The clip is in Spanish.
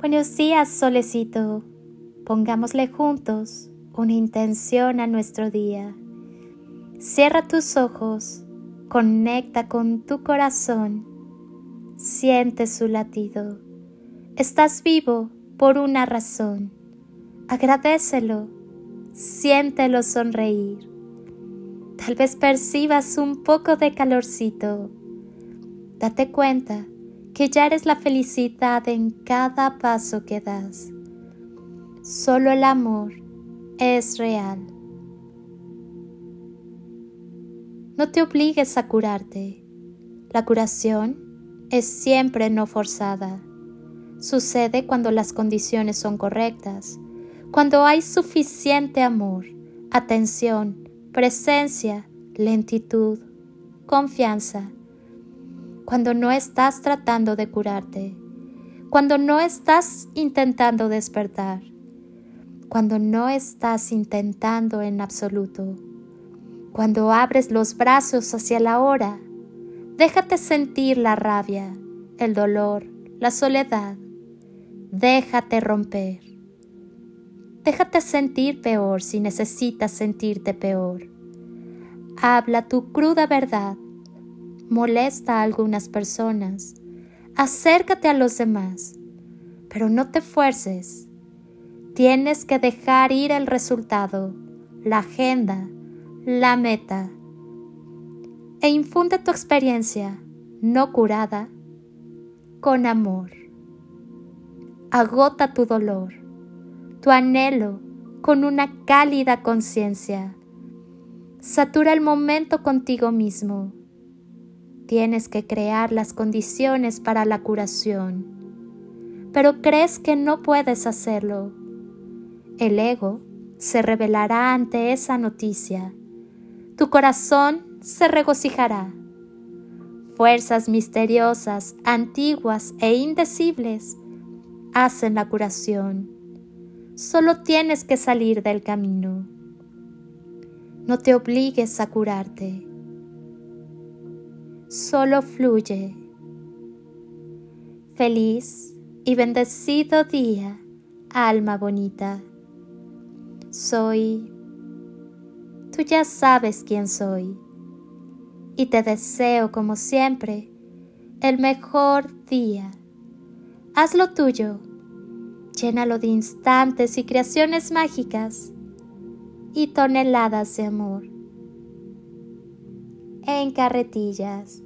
Buenos días, solecito. Pongámosle juntos una intención a nuestro día. Cierra tus ojos, conecta con tu corazón, siente su latido. Estás vivo por una razón. Agradecelo, siéntelo sonreír. Tal vez percibas un poco de calorcito. Date cuenta que ya eres la felicidad en cada paso que das. Solo el amor es real. No te obligues a curarte. La curación es siempre no forzada. Sucede cuando las condiciones son correctas, cuando hay suficiente amor, atención, presencia, lentitud, confianza, cuando no estás tratando de curarte, cuando no estás intentando despertar, cuando no estás intentando en absoluto, cuando abres los brazos hacia la hora, déjate sentir la rabia, el dolor, la soledad, déjate romper. Déjate sentir peor si necesitas sentirte peor. Habla tu cruda verdad. Molesta a algunas personas. Acércate a los demás. Pero no te fuerces. Tienes que dejar ir el resultado, la agenda, la meta. E infunde tu experiencia, no curada, con amor. Agota tu dolor, tu anhelo con una cálida conciencia. Satura el momento contigo mismo. Tienes que crear las condiciones para la curación, pero crees que no puedes hacerlo el ego se revelará ante esa noticia. Tu corazón se regocijará. Fuerzas misteriosas, antiguas e indecibles hacen la curación. Solo tienes que salir del camino. No te obligues a curarte. Solo fluye. Feliz y bendecido día, alma bonita. Soy... Tú ya sabes quién soy. Y te deseo, como siempre, el mejor día. Hazlo tuyo. Llénalo de instantes y creaciones mágicas y toneladas de amor. En carretillas.